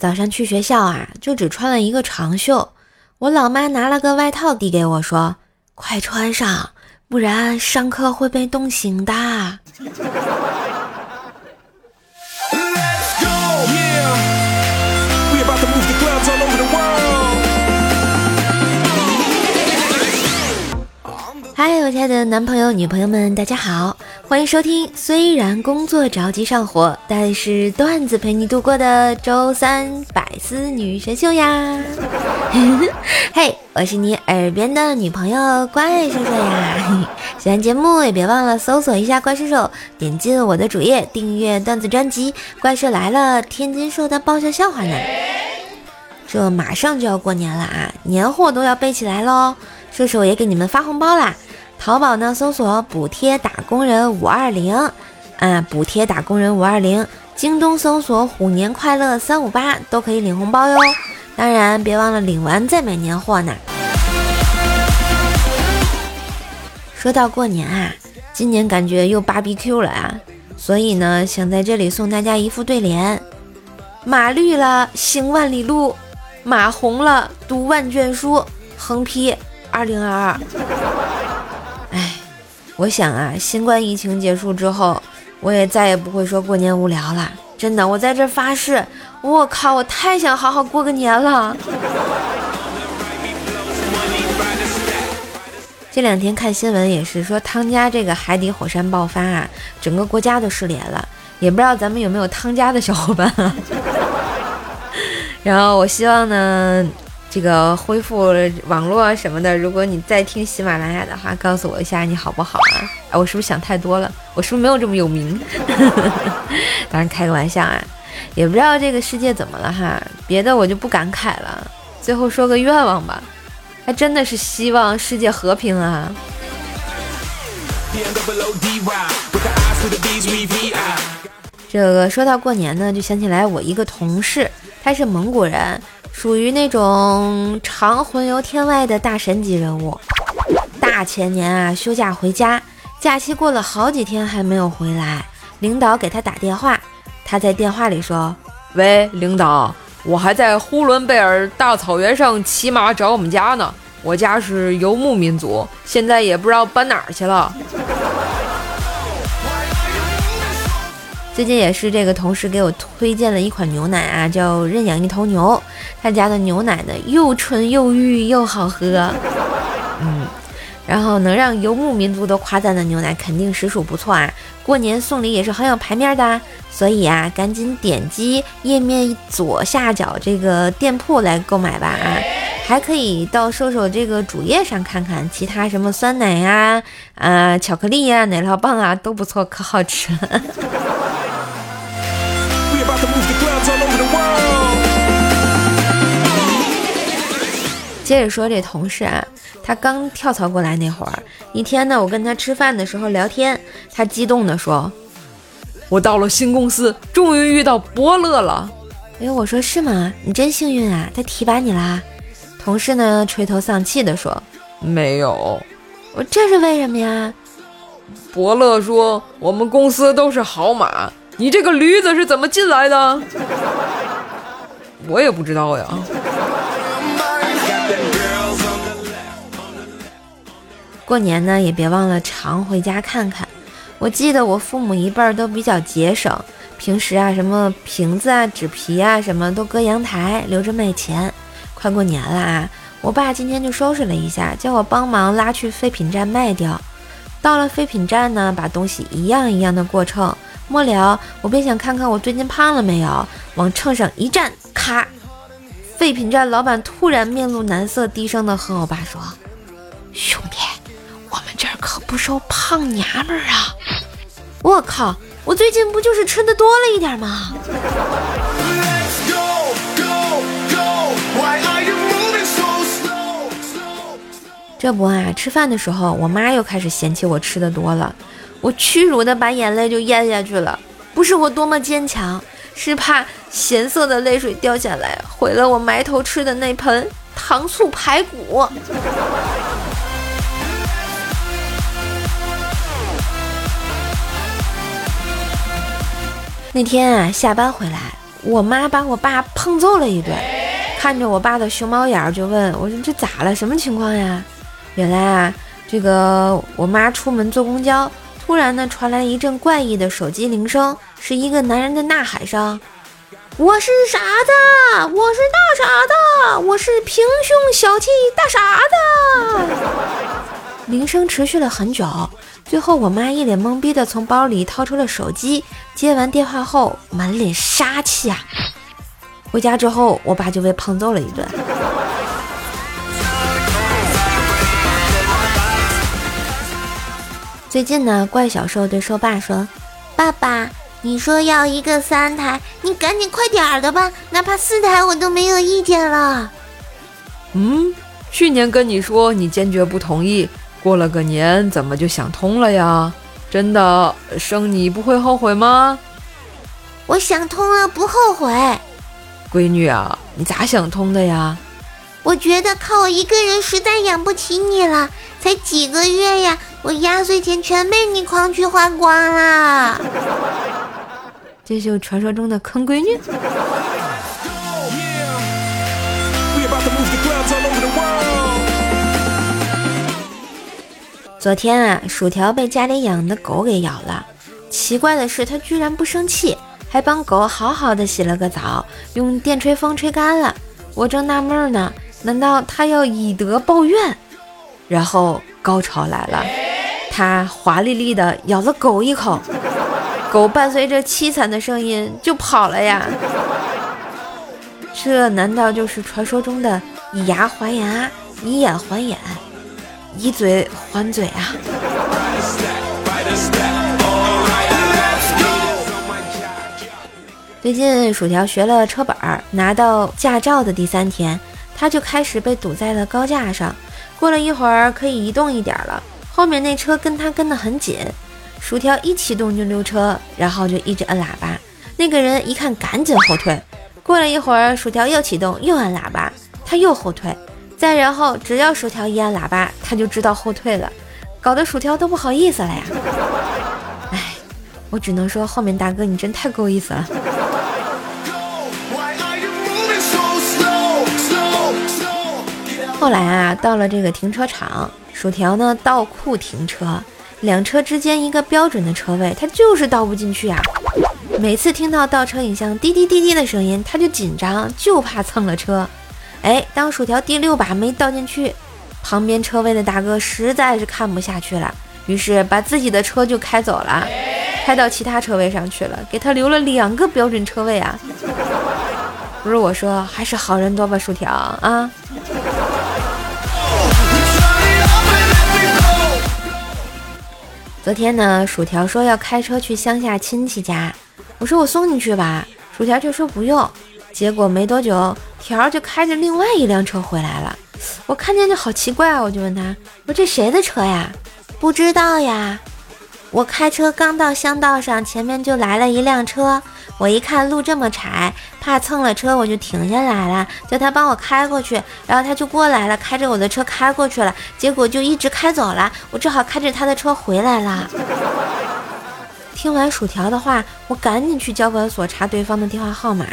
早上去学校啊，就只穿了一个长袖。我老妈拿了个外套递给我，说：“快穿上，不然上课会被冻醒的。”嗨，我亲爱的男朋友、女朋友们，大家好，欢迎收听。虽然工作着急上火，但是段子陪你度过的周三百思女神秀呀！嘿，我是你耳边的女朋友怪兽兽呀！喜欢节目也别忘了搜索一下怪兽兽，点进我的主页订阅段子专辑《怪兽来了》，天津兽的爆笑笑话呢。这马上就要过年了啊，年货都要备起来喽！兽兽也给你们发红包啦！淘宝呢，搜索补贴打工人五二零，啊，补贴打工人五二零。京东搜索虎年快乐三五八，都可以领红包哟。当然，别忘了领完再买年货呢。说到过年啊，今年感觉又芭比 Q 了啊，所以呢，想在这里送大家一副对联：马绿了行万里路，马红了读万卷书。横批：二零二二。我想啊，新冠疫情结束之后，我也再也不会说过年无聊了。真的，我在这发誓，我靠，我太想好好过个年了。这两天看新闻也是说，汤加这个海底火山爆发啊，整个国家都失联了，也不知道咱们有没有汤加的小伙伴啊。然后我希望呢。这个恢复网络什么的，如果你在听喜马拉雅的话，告诉我一下你好不好啊？哎，我是不是想太多了？我是不是没有这么有名？当然开个玩笑啊，也不知道这个世界怎么了哈。别的我就不感慨了，最后说个愿望吧，还真的是希望世界和平啊。这个说到过年呢，就想起来我一个同事，他是蒙古人。属于那种常魂游天外的大神级人物。大前年啊，休假回家，假期过了好几天还没有回来，领导给他打电话，他在电话里说：“喂，领导，我还在呼伦贝尔大草原上骑马找我们家呢。我家是游牧民族，现在也不知道搬哪儿去了。”最近也是这个同事给我推荐了一款牛奶啊，叫认养一头牛。他家的牛奶呢又纯又玉又好喝，嗯，然后能让游牧民族都夸赞的牛奶肯定实属不错啊。过年送礼也是很有排面的，所以啊，赶紧点击页面左下角这个店铺来购买吧啊！还可以到瘦瘦这个主页上看看其他什么酸奶呀、啊巧克力呀、奶酪棒啊都不错，可好吃。接着说这同事啊，他刚跳槽过来那会儿，一天呢，我跟他吃饭的时候聊天，他激动地说：“我到了新公司，终于遇到伯乐了。”哎呦，我说是吗？你真幸运啊，他提拔你啦。同事呢垂头丧气地说：“没有。”我这是为什么呀？伯乐说：“我们公司都是好马，你这个驴子是怎么进来的？”我也不知道呀。过年呢，也别忘了常回家看看。我记得我父母一辈儿都比较节省，平时啊，什么瓶子啊、纸皮啊，什么都搁阳台留着卖钱。快过年了啊，我爸今天就收拾了一下，叫我帮忙拉去废品站卖掉。到了废品站呢，把东西一样一样的过秤。末了，我便想看看我最近胖了没有，往秤上一站，咔！废品站老板突然面露难色，低声的和我爸说：“。”不收胖娘们儿啊！我靠，我最近不就是吃的多了一点吗？这不啊，吃饭的时候，我妈又开始嫌弃我吃的多了，我屈辱的把眼泪就咽下去了。不是我多么坚强，是怕咸涩的泪水掉下来，毁了我埋头吃的那盆糖醋排骨。那天啊，下班回来，我妈把我爸胖揍了一顿，看着我爸的熊猫眼儿就问我说：“这咋了？什么情况呀？”原来啊，这个我妈出门坐公交，突然呢传来一阵怪异的手机铃声，是一个男人的呐喊声：“我是傻子，我是大傻子，我是平胸小气大傻子。”铃声持续了很久。最后，我妈一脸懵逼的从包里掏出了手机，接完电话后满脸杀气啊！回家之后，我爸就被胖揍了一顿。最近呢，怪小兽对兽爸说：“爸爸，你说要一个三台，你赶紧快点儿的吧，哪怕四台我都没有意见了。”嗯，去年跟你说，你坚决不同意。过了个年，怎么就想通了呀？真的生你不会后悔吗？我想通了，不后悔。闺女啊，你咋想通的呀？我觉得靠我一个人实在养不起你了，才几个月呀，我压岁钱全被你狂去花光了。这就传说中的坑闺女。昨天啊，薯条被家里养的狗给咬了。奇怪的是，它居然不生气，还帮狗好好的洗了个澡，用电吹风吹干了。我正纳闷呢，难道它要以德报怨？然后高潮来了，它华丽丽的咬了狗一口，狗伴随着凄惨的声音就跑了呀。这难道就是传说中的以牙还牙，以眼还眼？以嘴还嘴啊！最近薯条学了车本儿，拿到驾照的第三天，他就开始被堵在了高架上。过了一会儿，可以移动一点了，后面那车跟他跟得很紧。薯条一启动就溜车，然后就一直摁喇叭。那个人一看，赶紧后退。过了一会儿，薯条又启动，又按喇叭，他又后退。再然后，只要薯条一按喇叭，他就知道后退了，搞得薯条都不好意思了呀。哎，我只能说，后面大哥你真太够意思了。后来啊，到了这个停车场，薯条呢倒库停车，两车之间一个标准的车位，他就是倒不进去啊。每次听到倒车影像滴滴滴滴的声音，他就紧张，就怕蹭了车。哎，当薯条第六把没倒进去，旁边车位的大哥实在是看不下去了，于是把自己的车就开走了，开到其他车位上去了，给他留了两个标准车位啊！不是我说，还是好人多吧，薯条啊！昨天呢，薯条说要开车去乡下亲戚家，我说我送你去吧，薯条就说不用。结果没多久，条就开着另外一辆车回来了。我看见就好奇怪，我就问他：“我说这谁的车呀？”不知道呀。我开车刚到乡道上，前面就来了一辆车。我一看路这么窄，怕蹭了车，我就停下来了，叫他帮我开过去。然后他就过来了，开着我的车开过去了。结果就一直开走了，我只好开着他的车回来了。听完薯条的话，我赶紧去交管所查对方的电话号码，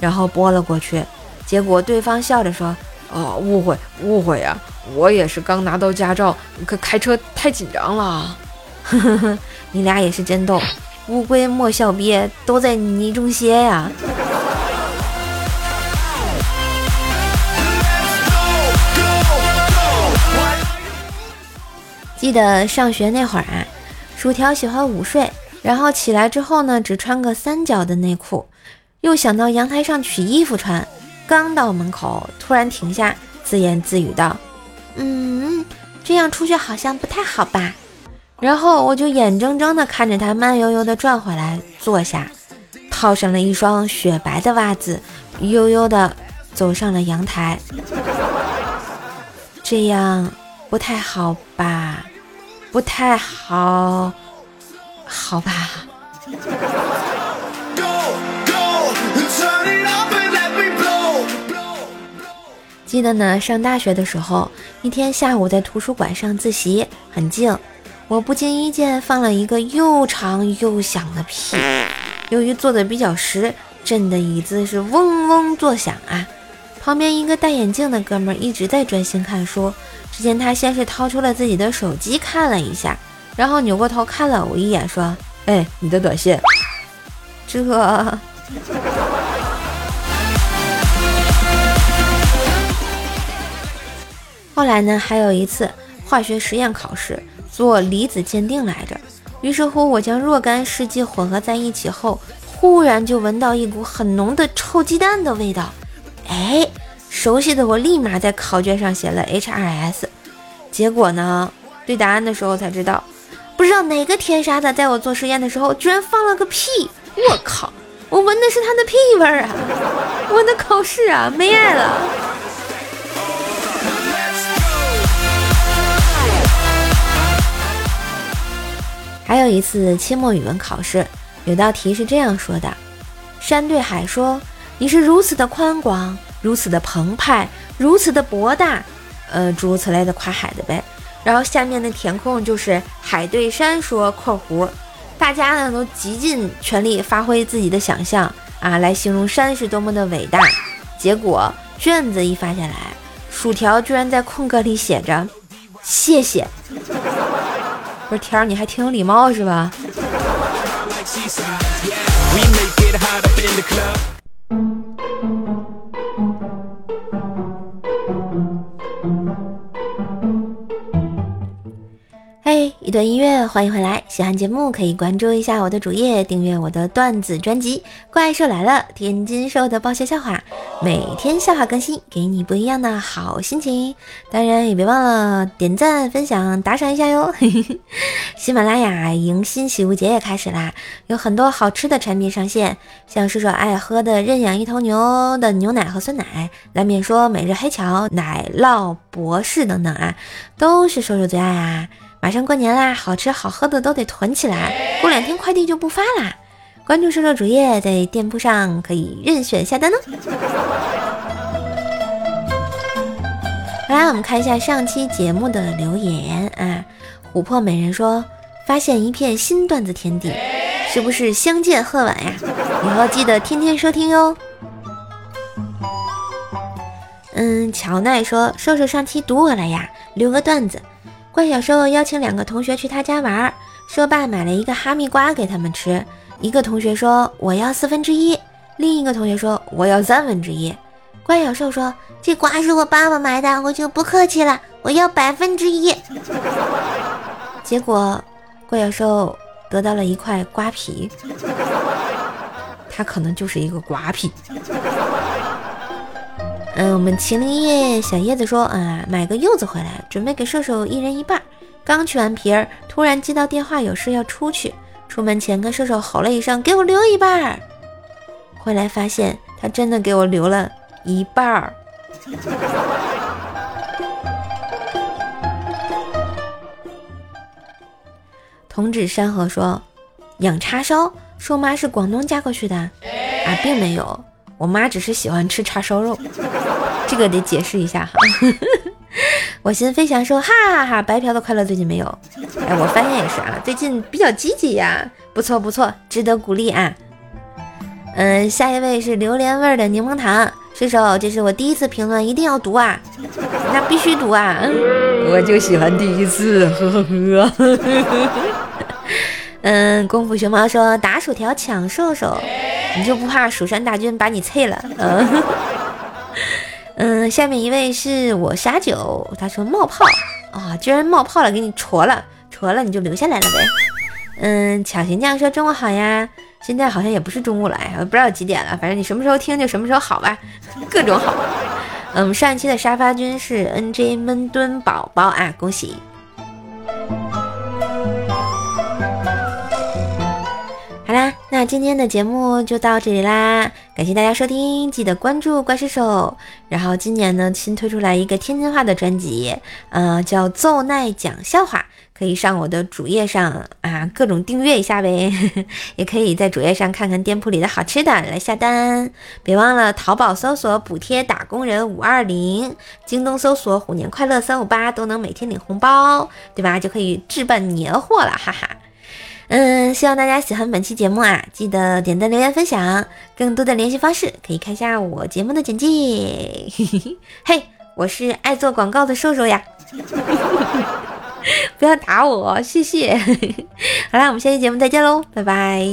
然后拨了过去。结果对方笑着说：“哦，误会，误会呀，我也是刚拿到驾照，可开车太紧张了。”呵呵呵，你俩也是真逗，乌龟莫笑鳖，都在泥中歇呀。记得上学那会儿啊，薯条喜欢午睡。然后起来之后呢，只穿个三角的内裤，又想到阳台上取衣服穿，刚到门口，突然停下，自言自语道：“嗯，这样出去好像不太好吧？”然后我就眼睁睁地看着他慢悠悠地转回来，坐下，套上了一双雪白的袜子，悠悠地走上了阳台。这样不太好吧？不太好。好吧。记得呢，上大学的时候，一天下午在图书馆上自习，很静，我不经意间放了一个又长又响的屁。由于坐的比较实，震得椅子是嗡嗡作响啊！旁边一个戴眼镜的哥们儿一直在专心看书，只见他先是掏出了自己的手机看了一下，然后扭过头看了我一眼，说：“哎，你的短信。”这。后来呢，还有一次化学实验考试做离子鉴定来着，于是乎我将若干试剂混合在一起后，忽然就闻到一股很浓的臭鸡蛋的味道。哎，熟悉的我立马在考卷上写了 H 2 S，结果呢，对答案的时候才知道，不知道哪个天杀的，在我做实验的时候居然放了个屁！我靠，我闻的是他的屁味儿啊！我的考试啊，没爱了。还有一次期末语文考试，有道题是这样说的：山对海说，你是如此的宽广，如此的澎湃，如此的博大，呃，诸如此类的夸海的呗。然后下面的填空就是海对山说（括弧），大家呢都极尽全力发挥自己的想象啊，来形容山是多么的伟大。结果卷子一发下来，薯条居然在空格里写着“谢谢”。天儿，你还挺有礼貌是吧？段音乐，欢迎回来。喜欢节目可以关注一下我的主页，订阅我的段子专辑《怪兽来了》，天津兽的爆笑笑话，每天笑话更新，给你不一样的好心情。当然也别忘了点赞、分享、打赏一下哟。喜马拉雅迎新喜物节也开始啦，有很多好吃的产品上线，像叔叔爱喝的认养一头牛的牛奶和酸奶，蓝面说每日黑巧、奶酪博士等等啊，都是叔叔最爱啊。马上过年啦，好吃好喝的都得囤起来，过两天快递就不发啦。关注瘦瘦主页，在店铺上可以任选下单哦。来，我们看一下上期节目的留言啊。琥珀美人说：“发现一片新段子天地，是不是相见恨晚呀？以后记得天天收听哟。”嗯，乔奈说：“瘦瘦上期读我了呀，留个段子。”怪小兽邀请两个同学去他家玩，说爸买了一个哈密瓜给他们吃。一个同学说我要四分之一，另一个同学说我要三分之一。怪小兽说这瓜是我爸爸买的，我就不客气了，我要百分之一。结果怪小兽得到了一块瓜皮，他可能就是一个瓜皮。嗯，我们麒麟叶小叶子说啊，买个柚子回来，准备给射手一人一半。刚去完皮儿，突然接到电话，有事要出去。出门前跟射手吼了一声：“给我留一半。”回来发现他真的给我留了一半儿。童子山河说，养叉烧，说妈是广东嫁过去的啊，并没有。我妈只是喜欢吃叉烧肉，这个得解释一下哈。我心飞翔说哈哈哈，白嫖的快乐最近没有。哎，我发现也是啊，最近比较积极呀，不错不错，值得鼓励啊。嗯，下一位是榴莲味的柠檬糖，水手，这是我第一次评论，一定要读啊，那必须读啊。我就喜欢第一次，呵呵呵。嗯，功夫熊猫说打薯条抢兽兽。你就不怕蜀山大军把你碎了？嗯嗯，下面一位是我傻九，他说冒泡啊，居然冒泡了，给你戳了，戳了你就留下来了呗。嗯，巧行酱说中午好呀，现在好像也不是中午了，哎，不知道几点了，反正你什么时候听就什么时候好吧，各种好。嗯，上一期的沙发君是 NJ 闷墩宝宝啊，恭喜。啦，那今天的节目就到这里啦，感谢大家收听，记得关注怪兽手。然后今年呢，新推出来一个天津话的专辑，呃，叫奏奈讲笑话，可以上我的主页上啊，各种订阅一下呗，也可以在主页上看看店铺里的好吃的来下单。别忘了淘宝搜索补贴打工人五二零，京东搜索虎年快乐三五八，都能每天领红包，对吧？就可以置办年货了，哈哈。嗯，希望大家喜欢本期节目啊，记得点赞、留言、分享。更多的联系方式可以看一下我节目的简介。嘿，我是爱做广告的瘦瘦呀，不要打我，谢谢。好啦，我们下期节目再见喽，拜拜。